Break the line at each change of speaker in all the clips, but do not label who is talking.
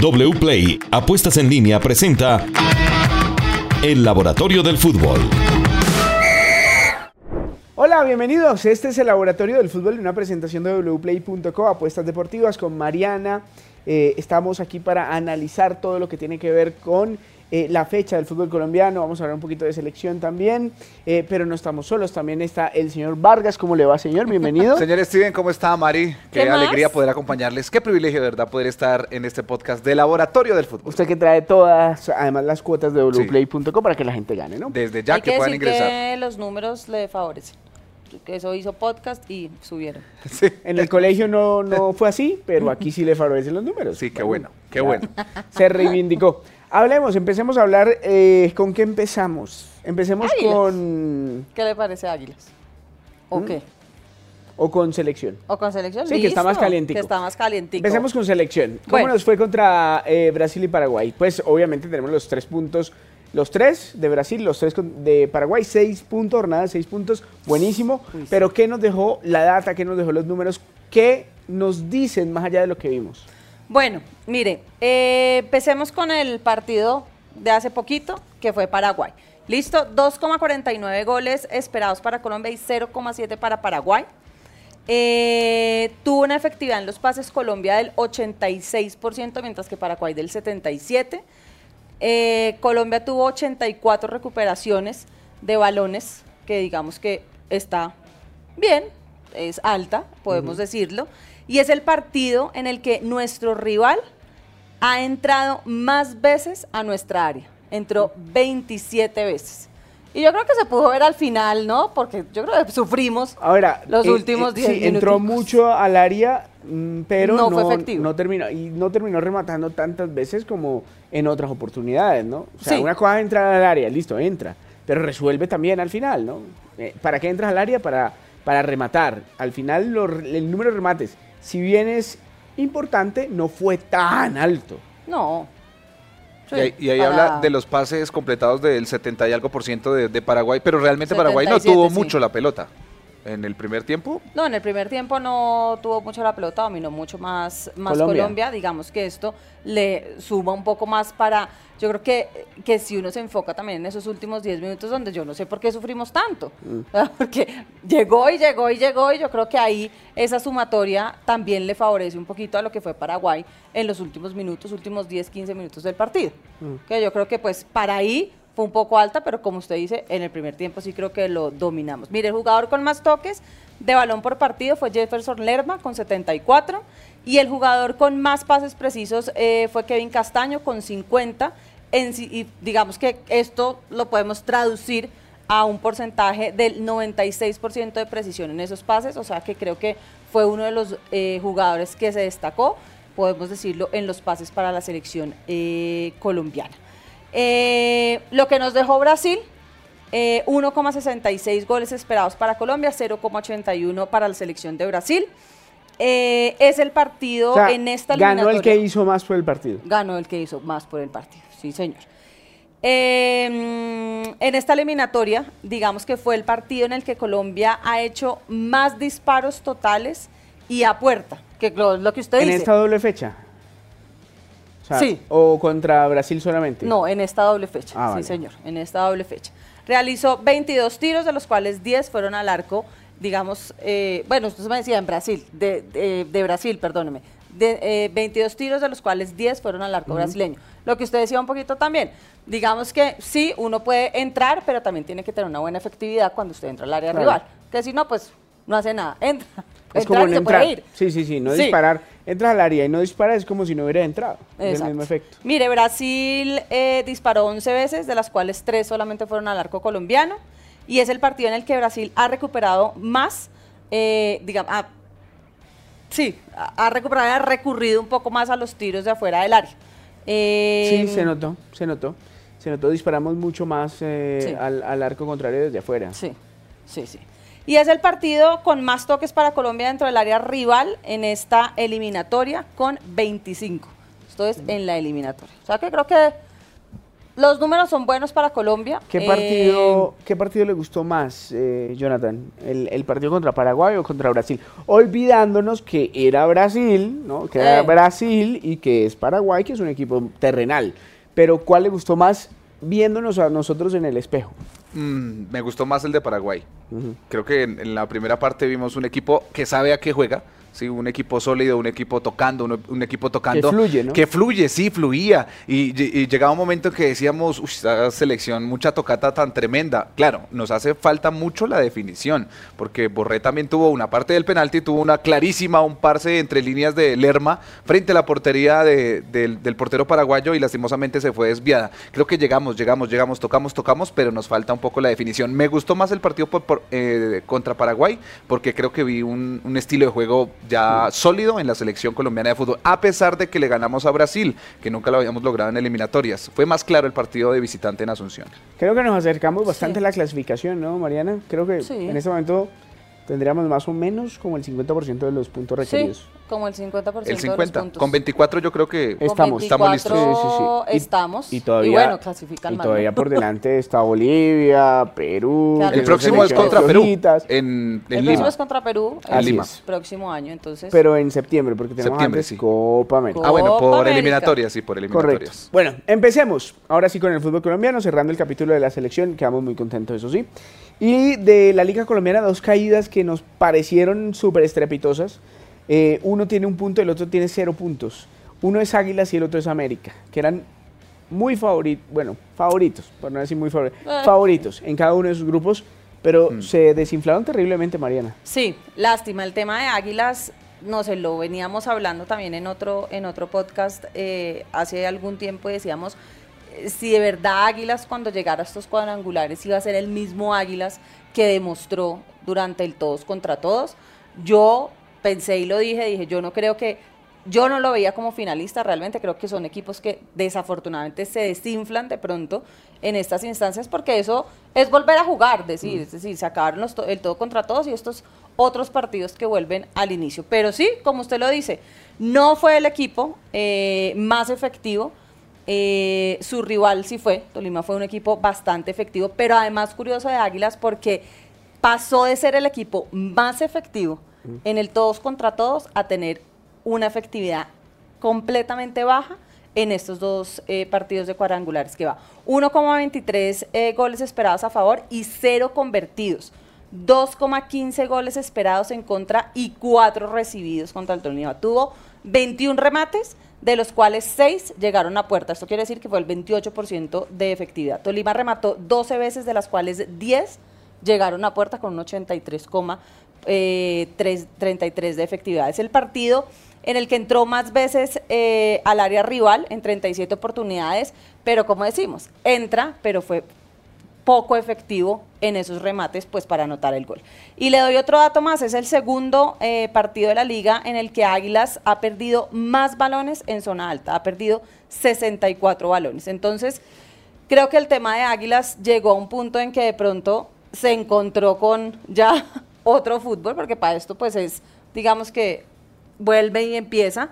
WPLAY Apuestas en línea presenta El Laboratorio del Fútbol.
Hola, bienvenidos. Este es el Laboratorio del Fútbol, una presentación de wplay.co, apuestas deportivas con Mariana. Eh, estamos aquí para analizar todo lo que tiene que ver con eh, la fecha del fútbol colombiano, vamos a hablar un poquito de selección también, eh, pero no estamos solos, también está el señor Vargas, ¿cómo le va señor? Bienvenido.
señor Steven, ¿cómo está Mari? Qué, alegría poder acompañarles, qué privilegio de verdad poder estar en este podcast de Laboratorio del Fútbol.
Usted que trae todas, además las cuotas de wplay.co para que la gente gane, ¿no?
Desde ya que, puedan ingresar.
Que los números le favorecen que eso hizo podcast y subieron.
Sí. En el colegio no, no fue así, pero aquí sí le favorecen los números.
Sí, qué bueno, qué bueno.
Se reivindicó. Hablemos, empecemos a hablar. Eh, ¿Con qué empezamos? Empecemos con.
¿Qué le parece a Águilas? ¿O ¿Mm? qué?
O con selección.
O con selección.
Sí, que está más calientico.
Que está más calientico.
Empecemos con selección. ¿Cómo nos fue contra eh, Brasil y Paraguay? Pues obviamente tenemos los tres puntos. Los tres de Brasil, los tres de Paraguay, seis puntos, jornada seis puntos, buenísimo. Pero ¿qué nos dejó la data? ¿Qué nos dejó los números? ¿Qué nos dicen más allá de lo que vimos?
Bueno, mire, eh, empecemos con el partido de hace poquito, que fue Paraguay. Listo, 2,49 goles esperados para Colombia y 0,7 para Paraguay. Eh, tuvo una efectividad en los pases Colombia del 86%, mientras que Paraguay del 77%. Eh, Colombia tuvo 84 recuperaciones de balones, que digamos que está bien, es alta, podemos decirlo y es el partido en el que nuestro rival ha entrado más veces a nuestra área. Entró 27 veces. Y yo creo que se pudo ver al final, ¿no? Porque yo creo que sufrimos
Ahora,
los eh, últimos 10
eh, sí, entró mucho al área, mm, pero
no, fue efectivo.
no terminó y no terminó rematando tantas veces como en otras oportunidades, ¿no? O sea, una cosa es entrar al área, listo, entra, pero resuelve también al final, ¿no? Eh, ¿Para qué entras al área? Para, para rematar. Al final el número de remates si bien es importante, no fue tan alto.
No.
y ahí, habla de los pases completados del 70 y algo por ciento de, Paraguay, pero realmente Paraguay no tuvo mucho la pelota en el primer tiempo?
No, en el primer tiempo no tuvo mucho la pelota, dominó mucho más, más Colombia. Digamos que esto le suma un poco más para. Yo creo que, que si uno se enfoca también en esos últimos 10 minutos, donde yo no sé por qué sufrimos tanto. Mm. Porque llegó y llegó y llegó, y yo creo que ahí esa sumatoria también le favorece un poquito a lo que fue Paraguay en los últimos minutos, últimos 10, 15 minutos del partido. Mm. Que yo creo que, pues, para ahí fue un poco alta, pero como usted dice, en el primer tiempo sí creo que lo dominamos. Mire, el jugador con más toques de balón por partido fue Jefferson Lerma con 74 y el jugador con más pases precisos eh, fue Kevin Castaño con 50. En, y digamos que esto lo podemos traducir a un porcentaje del 96% de precisión en esos pases, o sea que creo que fue uno de los eh, jugadores que se destacó, podemos decirlo, en los pases para la selección eh, colombiana. Eh, lo que nos dejó Brasil, 1,66 eh, goles esperados para Colombia, 0,81 para la selección de Brasil. Eh, es el partido en esta
Ganó el que hizo más por el partido.
Ganó el que hizo más por el partido, sí señor. Em, en esta eliminatoria, digamos que fue el partido en el que Colombia ha hecho más disparos totales y a puerta, que lo, que usted dice.
¿En esta doble fecha?
Sí.
¿O contra Brasil solamente?
No, en esta doble fecha. Ah, sí, señor, en esta doble fecha. Realizó 22 tiros, de los cuales 10 fueron al arco, digamos, eh, bueno, usted me decía en Brasil, de, de, Brasil, perdóneme, de, 22 eh, tiros, de los cuales 10 fueron al arco brasileño. Lo que usted decía un poquito también, digamos que sí, uno puede entrar, pero también tiene que tener una buena efectividad cuando used entra al área rival, que si no, pues no hace nada, entra.
Es como no entrar. Sí, sí, sí, no disparar. Entras al área y no disparas es como si no hubiera entrado. Es el mismo efecto.
Mire, Brasil eh, disparó 11 veces, de las cuales 3 solamente fueron al arco colombiano. Y es el partido en el que Brasil ha recuperado más, eh, digamos, sí, ha recuperado, ha recurrido un poco más a los tiros de afuera del área.
sí, se notó, se notó. Se notó, disparamos mucho más eh, al, al arco contrario desde afuera.
Sí, sí, sí y es el partido con más toques para Colombia dentro del área rival en esta eliminatoria con 25. Esto es en la eliminatoria. O sea que creo que Los números son buenos para Colombia.
¿Qué partido, eh, ¿qué partido le gustó más, eh, Jonathan? ¿El, partido contra Paraguay o contra Brasil? Olvidándonos que era Brasil, ¿no? Que era eh. Brasil y que es Paraguay, que es un equipo terrenal. Pero ¿cuál le gustó más viéndonos a nosotros en el espejo?
Mm, me gustó más el de Paraguay. Creo que en, la primera parte vimos un equipo que sabe a qué juega, ¿sí? un equipo sólido, un equipo tocando, un, equipo tocando.
Que fluye, ¿no?
Que fluye, sí, fluía. Y, llegaba un momento en que decíamos, uy, esta selección, mucha tocata tan tremenda. Claro, nos hace falta mucho la definición, porque Borré también tuvo una parte del penalti, tuvo una clarísima, un parse entre líneas de Lerma frente a la portería del, portero paraguayo y lastimosamente se fue desviada. Creo que llegamos, llegamos, llegamos, tocamos, tocamos, pero nos falta un poco la definición. Me gustó más el partido eh, contra Paraguay, porque creo que vi un, un estilo de juego ya sólido en la selección colombiana de fútbol, a pesar de que le ganamos a Brasil, que nunca lo habíamos logrado en eliminatorias. Fue más claro el partido de visitante en Asunción.
Creo que nos acercamos bastante a la clasificación, ¿no, Mariana? Creo que en este momento tendríamos más o menos como el 50% de los puntos requeridos.
Como el 50%.
El 50. Con 24 yo creo que
estamos,
estamos listos.
Sí, Estamos.
Y, todavía,
bueno, clasifican
y todavía por delante está Bolivia, Perú.
El próximo es contra Perú.
En, el próximo es contra Perú el Lima. próximo año, entonces.
Pero en septiembre, porque tenemos septiembre, antes Copa América.
Ah, bueno, por eliminatorias, sí, por eliminatorias.
Correcto. Bueno, empecemos. Ahora sí con el fútbol colombiano, cerrando el capítulo de la selección. Quedamos muy contentos, eso sí. Y de la Liga Colombiana, dos caídas que nos parecieron súper estrepitosas. Eh, uno tiene un punto, y el otro tiene cero puntos. Uno es Águilas y el otro es América, que eran muy favoritos, bueno, favoritos, por no decir muy favoritos, eh. favoritos en cada uno de sus grupos, pero mm. se desinflaron terriblemente, Mariana.
Sí, lástima. El tema de Águilas, no sé, lo veníamos hablando también en otro, en otro podcast eh, hace algún tiempo decíamos si de verdad Águilas cuando llegara a estos cuadrangulares iba a ser el mismo Águilas que demostró durante el todos contra todos. Yo pensé y lo dije, dije, yo no creo que, yo no lo veía como finalista, realmente creo que son equipos que desafortunadamente se desinflan de pronto en estas instancias porque eso es volver a jugar, decir, es decir, se acabaron el todo contra todos y estos otros partidos que vuelven al inicio. Pero sí, como usted lo dice, no fue el equipo eh, más efectivo. Eh, su rival sí fue, Tolima fue un equipo bastante efectivo, pero además curioso de Águilas porque pasó de ser el equipo más efectivo en el todos contra todos a tener una efectividad completamente baja en estos dos eh, partidos de cuadrangulares que va 1,23 eh, goles esperados a favor y 0 convertidos. 2,15 goles esperados en contra y 4 recibidos contra el Tolima. Tuvo 21 remates, de los cuales 6 llegaron a puerta. Esto quiere decir que fue el 28% de efectividad. Tolima remató 12 veces, de las cuales 10 llegaron a puerta con un 83,33 eh, de efectividad. Es el partido en el que entró más veces eh, al área rival en 37 oportunidades, pero como decimos, entra, pero fue poco efectivo en esos remates pues para anotar el gol. Y le doy otro dato más, es el segundo eh, partido de la liga en el que Águilas ha perdido más balones en zona alta, ha perdido 64 balones. Entonces, creo que el tema de Águilas llegó a un punto en que de pronto se encontró con ya otro fútbol, porque para esto pues es, digamos que vuelve y empieza,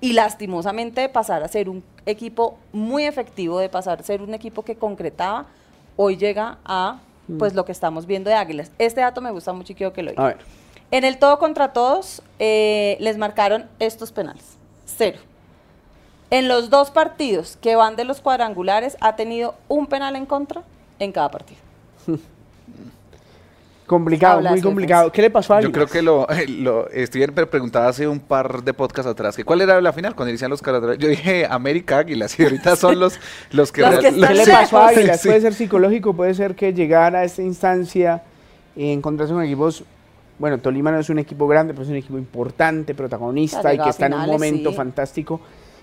y lastimosamente de pasar a ser un equipo muy efectivo, de pasar a ser un equipo que concretaba, hoy llega a pues lo que estamos viendo de Águilas. Este dato me gusta mucho y quiero que lo diga. En el todo contra todos eh, les marcaron estos penales, cero. En los dos partidos que van de los cuadrangulares ha tenido un penal en contra en cada partido.
Complicado, muy complicado. ¿Qué le pasó a
Yo creo que lo, lo estuve preguntado hace un par de podcasts atrás, que cuál era la final cuando inician los caras. Yo dije América Águilas y ahorita son los, los que...
¿Qué le pasó a Águilas? Puede ser psicológico, puede ser que llegara a esta instancia y encontrarse con equipos... Bueno, Tolima no es un equipo grande, pero es un equipo importante, protagonista y que está en un momento fantástico.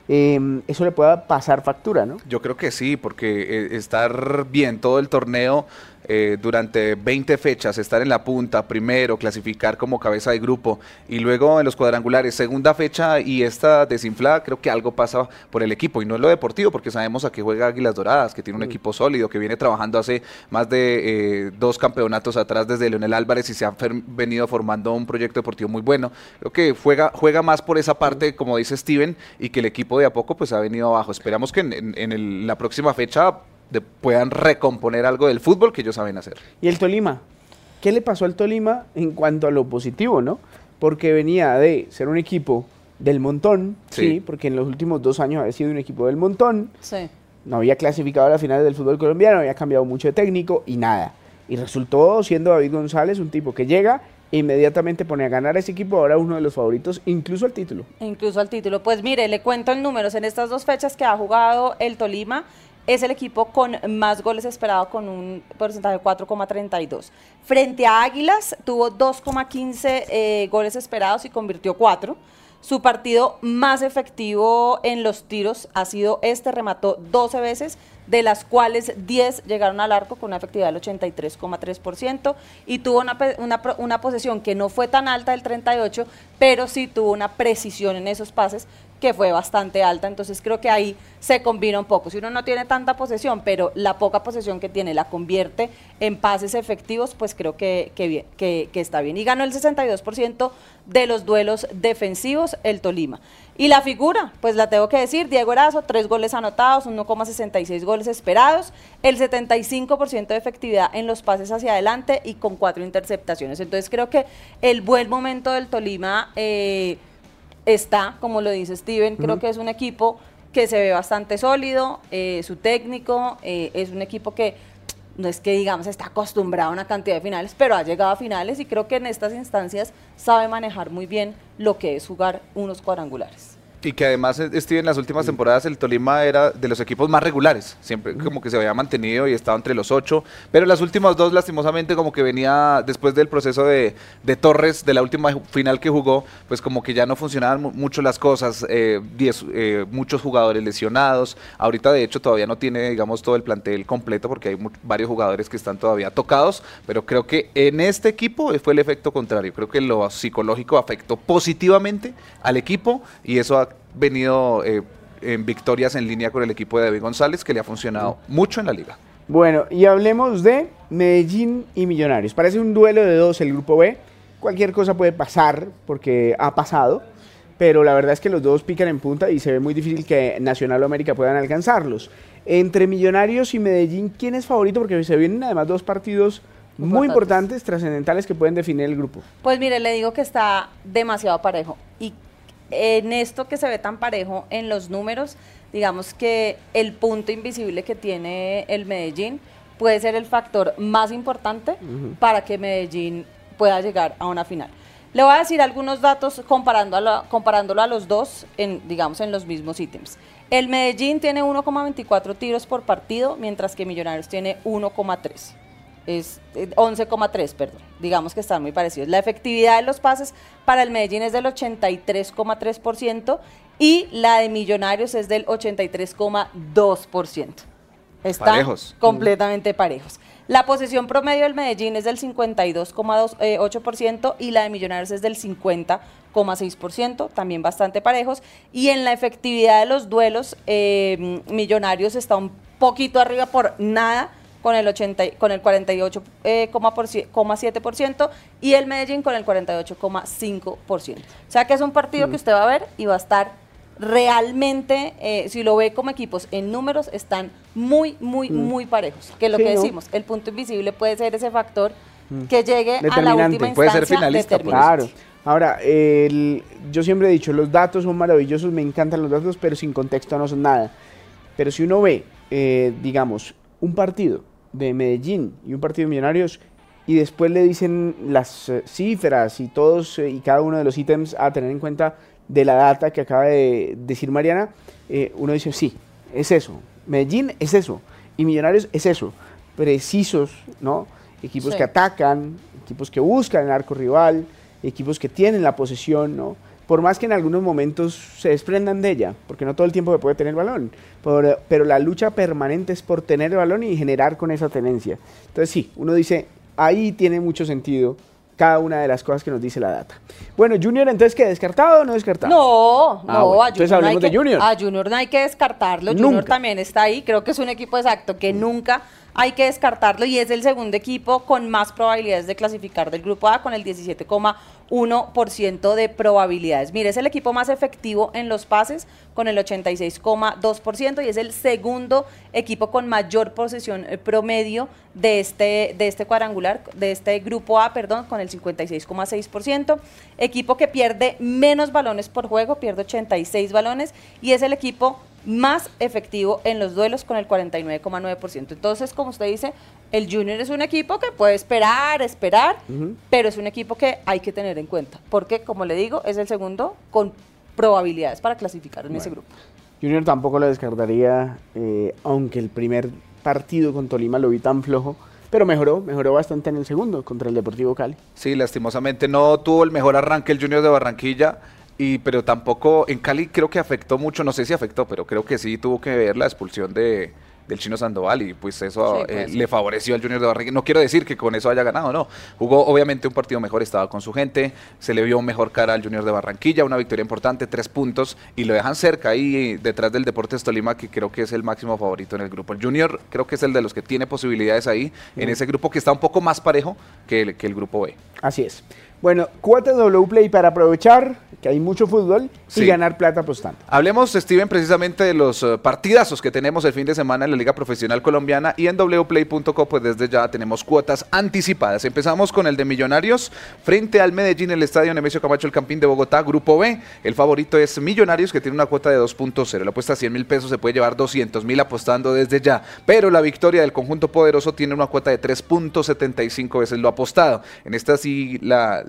Em, eso le pueda pasar factura, ¿no?
Yo creo que sí, porque eh, estar bien todo el torneo eh, durante 20 fechas, estar en la punta, primero, clasificar como cabeza de grupo y luego en los cuadrangulares, segunda fecha y esta desinflada, creo que algo pasa por el equipo y no es lo deportivo, porque sabemos a qué juega Águilas Doradas, que tiene un mm. equipo sólido, que viene trabajando hace más de eh, dos campeonatos atrás desde Leonel Álvarez y se ha venido formando un proyecto deportivo muy bueno. Creo que juega, juega más por esa parte, como dice Steven, y que el equipo de a poco pues ha venido abajo. Esperamos que en, la próxima fecha de, puedan recomponer algo del fútbol que ellos saben hacer.
¿Y el Tolima? ¿Qué le pasó al Tolima en cuanto a lo positivo, no? Porque venía de ser un equipo del montón, sí, porque en los últimos dos años había sido un equipo del montón.
Sí.
No había clasificado a la final del fútbol colombiano, había cambiado mucho de técnico y nada. Y resultó siendo David González un tipo que llega e inmediatamente pone a ganar a ese equipo, ahora uno de los favoritos, incluso al título.
Incluso al título. Pues mire, le cuento en números, en estas dos fechas que ha jugado el Tolima, es el equipo con más goles esperados con un porcentaje de 4,32. Frente a Águilas tuvo 2,15 eh, goles esperados y convirtió 4. Su partido más efectivo en los tiros ha sido este, remató 12 veces, de las cuales 10 llegaron al arco con una efectividad del 83,3% y tuvo una, una, una, posesión que no fue tan alta del 38, pero sí tuvo una precisión en esos pases que fue bastante alta, entonces creo que ahí se combina un poco. Si uno no tiene tanta posesión, pero la poca posesión que tiene la convierte en pases efectivos, pues creo que, que, que está bien. Y ganó el 62% de los duelos defensivos el Tolima. Y la figura, pues la tengo que decir, Diego Erazo, tres goles anotados, 1,66 goles esperados, el 75% de efectividad en los pases hacia adelante y con cuatro interceptaciones. Entonces creo que el buen momento del Tolima... Eh, está, como lo dice Steven, creo que es un equipo que se ve bastante sólido, eh, su técnico eh, es un equipo que no es que digamos está acostumbrado a una cantidad de finales, pero ha llegado a finales y creo que en estas instancias sabe manejar muy bien lo que es jugar unos cuadrangulares.
Y que además, Steve, en las últimas temporadas el Tolima era de los equipos más regulares, siempre como que se había mantenido y estaba entre los ocho, pero las últimas dos lastimosamente como que venía después del proceso de, de Torres, de la última final que jugó, pues como que ya no funcionaban mucho las cosas, eh, diez, eh, muchos jugadores lesionados, ahorita de hecho todavía no tiene, digamos, todo el plantel completo porque hay varios jugadores que están todavía tocados, pero creo que en este equipo fue el efecto contrario, creo que lo psicológico afectó positivamente al equipo y eso ha venido eh, en victorias en línea con el equipo de David González, que le ha funcionado mucho en la liga.
Bueno, y hablemos de Medellín y Millonarios. Parece un duelo de dos el grupo B. Cualquier cosa puede pasar, porque ha pasado, pero la verdad es que los dos pican en punta y se ve muy difícil que Nacional o América puedan alcanzarlos. Entre Millonarios y Medellín, ¿quién es favorito? Porque se vienen además dos partidos muy importantes, trascendentales que pueden definir el grupo.
Pues mire, le digo que está demasiado parejo. Y en esto que se ve tan parejo en los números, digamos que el punto invisible que tiene el Medellín puede ser el factor más importante para que Medellín pueda llegar a una final. Le voy a decir algunos datos comparando comparándolo a los dos, en, digamos, en los mismos ítems. El Medellín tiene 1,24 tiros por partido, mientras que Millonarios tiene 1,3 es 11,3, eh, perdón. Digamos que están muy parecidos. La efectividad de los pases para el Medellín es del 83,3% y la de Millonarios es del 83,2%. Están parejos. completamente parejos. La posesión promedio del Medellín es del 52,8% y la de Millonarios es del 50,6%, también bastante parejos. Y en la efectividad de los duelos, eh, Millonarios está un poquito arriba por nada con el, 80, con el 48,7% eh, y el Medellín con el 48,5%. O sea que es un partido que mm. usted va a ver y va a estar realmente, eh, si lo ve como equipos en números, están muy, muy, mm. muy parejos. Que lo que decimos, el punto invisible puede ser ese factor mm. que llegue a la última instancia.
Puede ser finalista.
Claro. Ahora, yo siempre he dicho, los datos son maravillosos, me encantan los datos, pero sin contexto no son nada. Pero si uno ve, eh, digamos, un partido de Medellín y un partido de Millonarios y después le dicen las eh, cifras y todos eh, y cada uno de los ítems a tener en cuenta de la data que acaba de decir Mariana, eh, uno dice, sí, es eso. Medellín es eso. Y Millonarios es eso. Precisos, ¿no? Equipos que atacan, equipos que buscan el arco rival, equipos que tienen la posesión, ¿no? Por más que en algunos momentos se desprendan de ella, porque no todo el tiempo se puede tener el balón, pero, la lucha permanente es por tener el balón y generar con esa tenencia. Entonces sí, uno dice, ahí tiene mucho sentido cada una de las cosas que nos dice la data. Bueno, Junior, entonces, ¿qué? ¿Descartado o no descartado?
No, ah, no, a
Junior, no hay
que,
Junior.
A Junior no hay que descartarlo. Junior también está ahí. Creo que es un equipo exacto que nunca hay que descartarlo y es el segundo equipo con más probabilidades de clasificar del grupo A con el 17,1% de probabilidades. Mire, es el equipo más efectivo en los pases con el 86,2% y es el segundo equipo con mayor posesión eh, promedio de este, de este cuadrangular, de este grupo A, perdón, con el 56,6%. Equipo que pierde menos balones por juego, pierde 86 balones y es el equipo más efectivo en los duelos con el 49,9%. Entonces, como usted dice, el Junior es un equipo que puede esperar, esperar, pero es un equipo que hay que tener en cuenta, porque, como le digo, es el segundo con probabilidades para clasificar en ese grupo.
Junior tampoco lo descartaría, eh, aunque el primer partido con Tolima lo vi tan flojo, pero mejoró, mejoró bastante en el segundo contra el Deportivo Cali.
Sí, lastimosamente no tuvo el mejor arranque el Junior de Barranquilla y, pero tampoco en Cali creo que afectó mucho, no sé si afectó, pero creo que sí tuvo que ver la expulsión de, del chino Sandoval y pues eso eh, le favoreció al Junior de Barranquilla. No quiero decir que con eso haya ganado, no. Jugó obviamente un partido mejor, estaba con su gente, se le vio mejor cara al Junior de Barranquilla, una victoria importante, tres puntos y lo dejan cerca ahí detrás del Deportes Tolima que creo que es el máximo favorito en el grupo. El Junior creo que es el de los que tiene posibilidades ahí en ese grupo que está un poco más parejo que el, que el grupo B.
Así es. Bueno, cuota W Play para aprovechar que hay mucho fútbol y ganar plata apostando.
Hablemos, Steven, precisamente de los eh, partidazos que tenemos el fin de semana en la Liga Profesional Colombiana y en wplay.co, pues desde ya tenemos cuotas anticipadas. Empezamos con el de Millonarios frente al Medellín, el estadio Nemesio Camacho, el Campín de Bogotá, Grupo B. El favorito es Millonarios, que tiene una cuota de 2.0. La apuesta a 100 mil pesos se puede llevar 200 mil apostando desde ya. Pero la victoria del conjunto poderoso tiene una cuota de 3.75 veces lo apostado. En esta sí la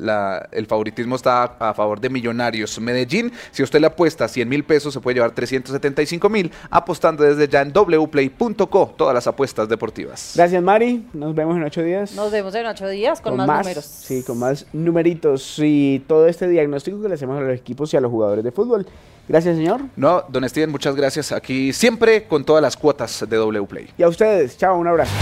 el favoritismo está a favor de Millonarios Medellín. Si usted le apuesta 100 mil pesos, se puede llevar 375 mil apostando desde ya en wplay.co todas las apuestas deportivas.
Gracias, Mari. Nos vemos en ocho días.
Nos vemos en ocho días con, más, números.
Sí, con más numeritos y todo este diagnóstico que le hacemos a los equipos y a los jugadores de fútbol. Gracias, señor.
No, don Steven, muchas gracias. Aquí siempre con todas las cuotas de W Play.
Y a ustedes, chao, un abrazo.